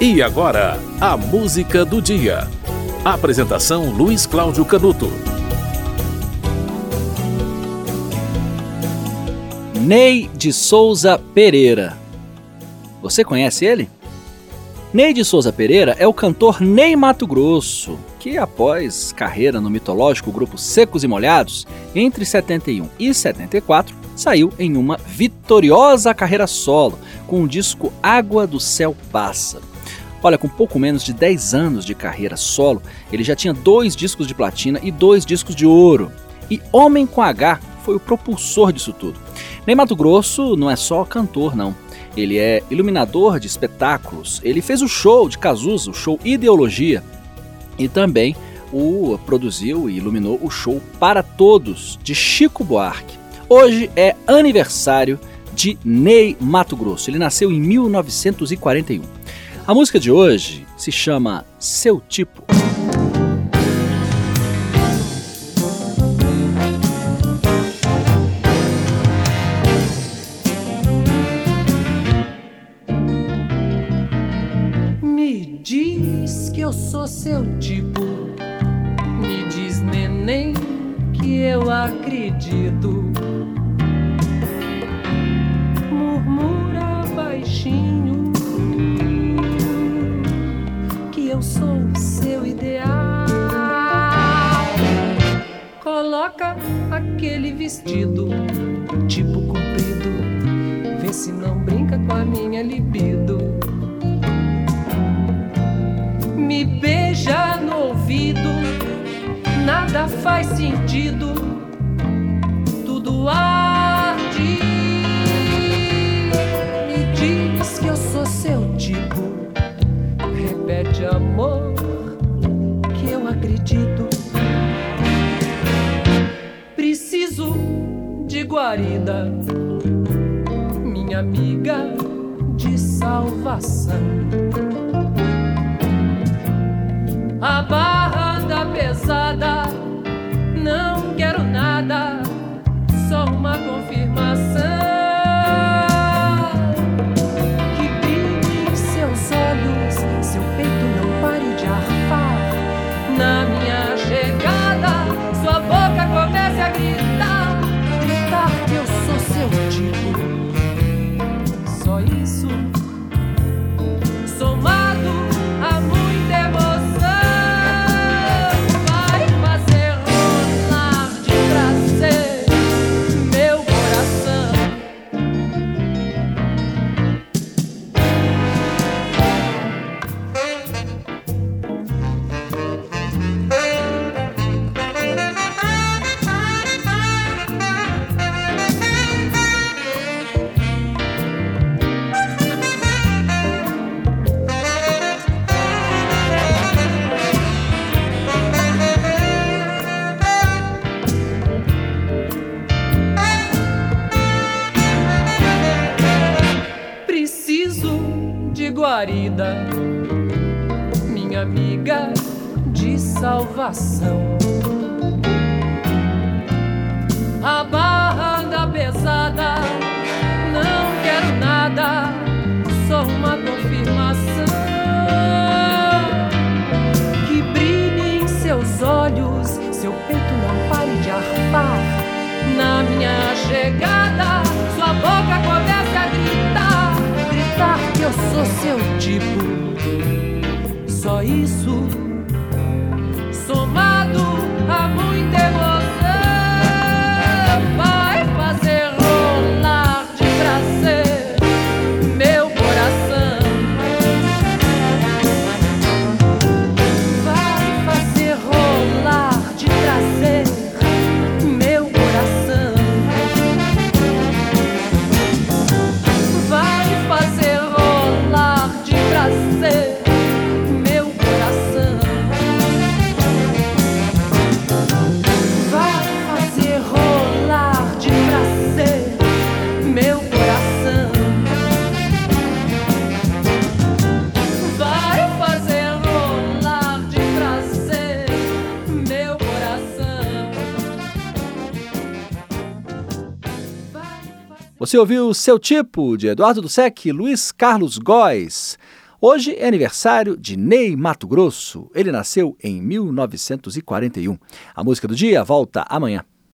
E agora, a música do dia. Apresentação Luiz Cláudio Canuto. Ney de Souza Pereira. Você conhece ele? Ney de Souza Pereira é o cantor Ney Mato Grosso, que após carreira no mitológico grupo Secos e Molhados, entre 71 e 74, saiu em uma vitoriosa carreira solo, com o disco Água do Céu Pássaro. Olha, com pouco menos de 10 anos de carreira solo, ele já tinha dois discos de platina e dois discos de ouro. E Homem com H foi o propulsor disso tudo. Ney Mato Grosso não é só cantor, não. Ele é iluminador de espetáculos. Ele fez o show de Cazuza, o show Ideologia, e também o produziu e iluminou o show Para Todos de Chico Buarque. Hoje é aniversário de Ney Mato Grosso. Ele nasceu em 1941. A música de hoje se chama Seu Tipo. Me diz que eu sou seu tipo. Me diz, neném, que eu acredito. Coloca aquele vestido, tipo comprido, vê se não brinca com a minha libido. Me beija no ouvido, nada faz sentido, tudo arde. Me diz que eu sou seu tipo de amor que eu acredito. Guarida, minha amiga de salvação. A barra da pesada, não quero nada, só uma confirmação. Minha amiga de salvação. A barra da pesada, não quero nada, só uma confirmação. Que brilhe em seus olhos, seu peito não pare de arfar. Na minha chegada, sou seu tipo. Só isso, Você ouviu Seu Tipo, de Eduardo Dussek e Luiz Carlos Góes. Hoje é aniversário de Ney Mato Grosso. Ele nasceu em 1941. A música do dia volta amanhã.